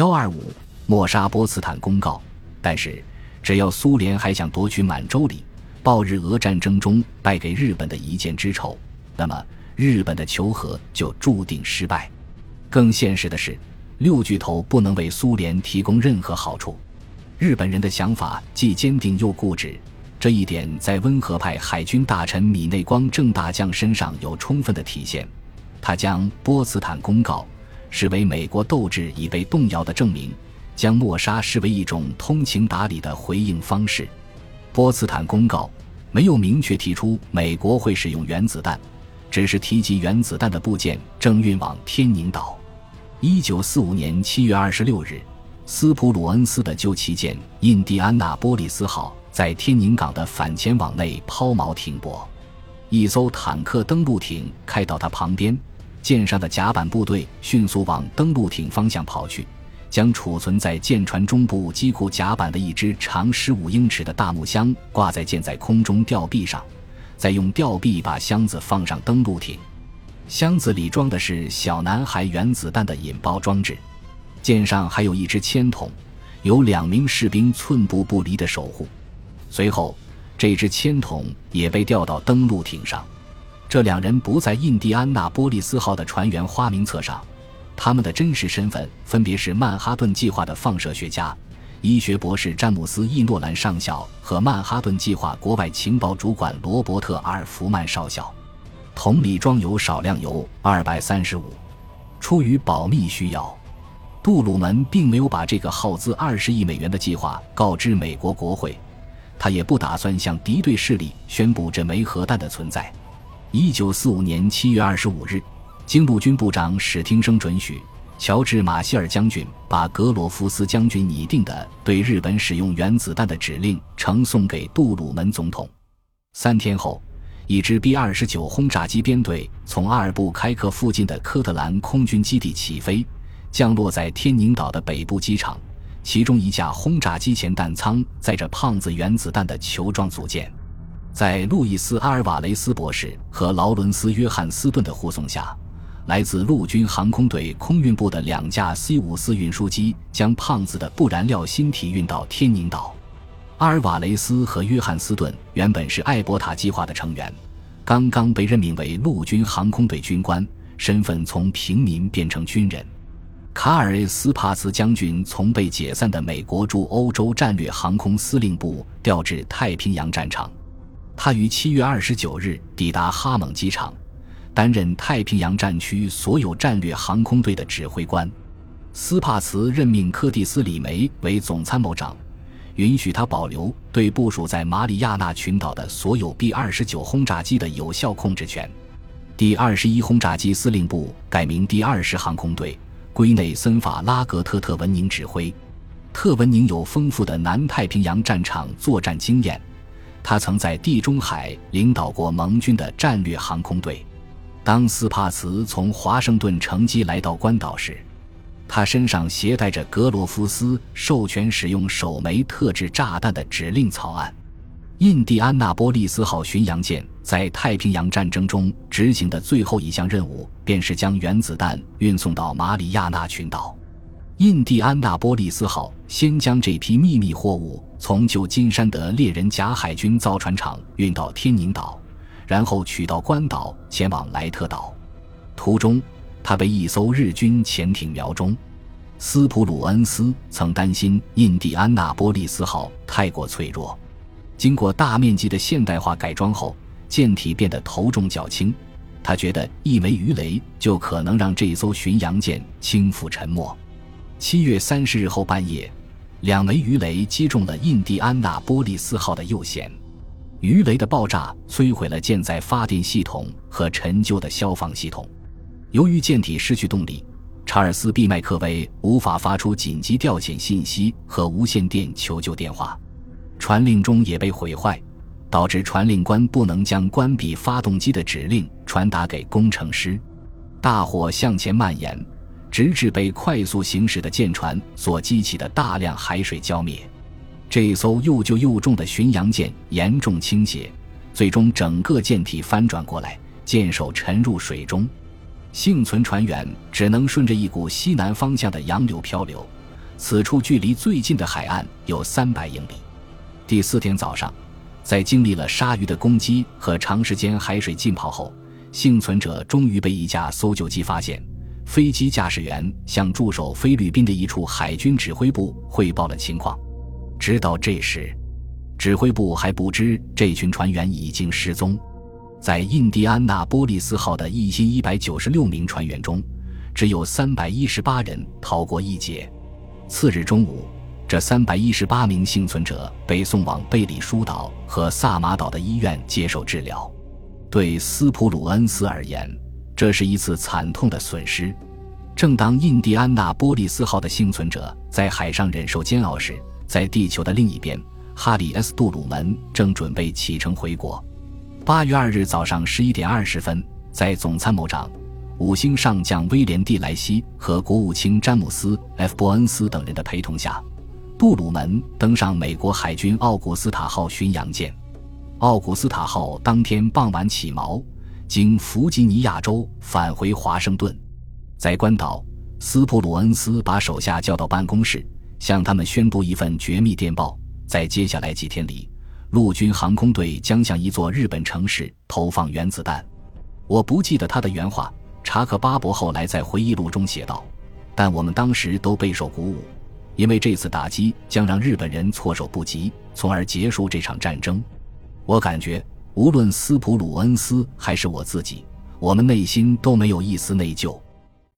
幺二五莫沙波茨坦公告，但是只要苏联还想夺取满洲里，报日俄战争中败给日本的一箭之仇，那么日本的求和就注定失败。更现实的是，六巨头不能为苏联提供任何好处。日本人的想法既坚定又固执，这一点在温和派海军大臣米内光正大将身上有充分的体现。他将波茨坦公告视为美国斗志已被动摇的证明，将默杀视为一种通情达理的回应方式。波茨坦公告没有明确提出美国会使用原子弹，只是提及原子弹的部件正运往天宁岛。一九四五年七月二十六日，斯普鲁恩斯的旧旗舰“印第安纳波利斯号”在天宁港的反潜网内抛锚停泊，一艘坦克登陆艇开到它旁边。舰上的甲板部队迅速往登陆艇方向跑去，将储存在舰船中部机库甲板的一只长十五英尺的大木箱挂在舰在空中吊臂上，再用吊臂把箱子放上登陆艇。箱子里装的是小男孩原子弹的引爆装置。舰上还有一只铅筒，有两名士兵寸步不离的守护。随后，这只铅筒也被吊到登陆艇上。这两人不在印第安纳波利斯号的船员花名册上，他们的真实身份分别是曼哈顿计划的放射学家、医学博士詹姆斯·伊诺兰上校和曼哈顿计划国外情报主管罗伯特·阿尔弗曼少校。桶里装有少量铀二百三十五。出于保密需要，杜鲁门并没有把这个耗资二十亿美元的计划告知美国国会，他也不打算向敌对势力宣布这枚核弹的存在。一九四五年七月二十五日，经陆军部长史汀生准许，乔治·马歇尔将军把格罗夫斯将军拟定的对日本使用原子弹的指令呈送给杜鲁门总统。三天后，一支 B 二十九轰炸机编队从阿尔布开克附近的科特兰空军基地起飞，降落在天宁岛的北部机场。其中一架轰炸机前弹舱载着胖子原子弹的球状组件。在路易斯·阿尔瓦雷斯博士和劳伦斯·约翰斯顿的护送下，来自陆军航空队空运部的两架 C-54 运输机将胖子的不燃料芯体运到天宁岛。阿尔瓦雷斯和约翰斯顿原本是艾伯塔计划的成员，刚刚被任命为陆军航空队军官，身份从平民变成军人。卡尔·斯帕茨将军从被解散的美国驻欧洲战略航空司令部调至太平洋战场。他于七月二十九日抵达哈蒙机场，担任太平洋战区所有战略航空队的指挥官。斯帕茨任命柯蒂斯·李梅为总参谋长，允许他保留对部署在马里亚纳群岛的所有 B 二十九轰炸机的有效控制权。第二十一轰炸机司令部改名第二十航空队，归内森法拉格特特文宁指挥。特文宁有丰富的南太平洋战场作战经验。他曾在地中海领导过盟军的战略航空队。当斯帕茨从华盛顿乘机来到关岛时，他身上携带着格罗夫斯授权使用首枚特制炸弹的指令草案。印第安纳波利斯号巡洋舰在太平洋战争中执行的最后一项任务，便是将原子弹运送到马里亚纳群岛。印第安纳波利斯号先将这批秘密货物从旧金山的猎人甲海军造船厂运到天宁岛，然后取到关岛前往莱特岛。途中，他被一艘日军潜艇瞄中。斯普鲁恩斯曾担心印第安纳波利斯号太过脆弱，经过大面积的现代化改装后，舰体变得头重脚轻。他觉得一枚鱼雷就可能让这艘巡洋舰倾覆沉没。七月三十日后半夜，两枚鱼雷击中了印第安纳波利斯号的右舷，鱼雷的爆炸摧毁了舰载发电系统和陈旧的消防系统。由于舰体失去动力，查尔斯·毕麦克威无法发出紧急调遣信息和无线电求救电话，传令中也被毁坏，导致传令官不能将关闭发动机的指令传达给工程师。大火向前蔓延。直至被快速行驶的舰船所激起的大量海水浇灭，这艘又旧又重的巡洋舰严重倾斜，最终整个舰体翻转过来，舰首沉入水中。幸存船员只能顺着一股西南方向的洋流漂流，此处距离最近的海岸有三百英里。第四天早上，在经历了鲨鱼的攻击和长时间海水浸泡后，幸存者终于被一架搜救机发现。飞机驾驶员向驻守菲律宾的一处海军指挥部汇报了情况。直到这时，指挥部还不知这群船员已经失踪。在印第安纳波利斯号的一千一百九十六名船员中，只有三百一十八人逃过一劫。次日中午，这三百一十八名幸存者被送往贝里舒岛和萨马岛的医院接受治疗。对斯普鲁恩斯而言，这是一次惨痛的损失。正当印第安纳波利斯号的幸存者在海上忍受煎熬时，在地球的另一边，哈里 ·S· 杜鲁门正准备启程回国。八月二日早上十一点二十分，在总参谋长、五星上将威廉·蒂莱西和国务卿詹姆斯 ·F· 伯恩斯等人的陪同下，杜鲁门登上美国海军奥古斯塔号巡洋舰。奥古斯塔号当天傍晚起锚。经弗吉尼亚州返回华盛顿，在关岛，斯普鲁恩斯把手下叫到办公室，向他们宣布一份绝密电报：在接下来几天里，陆军航空队将向一座日本城市投放原子弹。我不记得他的原话。查克·巴伯后来在回忆录中写道：“但我们当时都备受鼓舞，因为这次打击将让日本人措手不及，从而结束这场战争。我感觉。”无论斯普鲁恩斯还是我自己，我们内心都没有一丝内疚。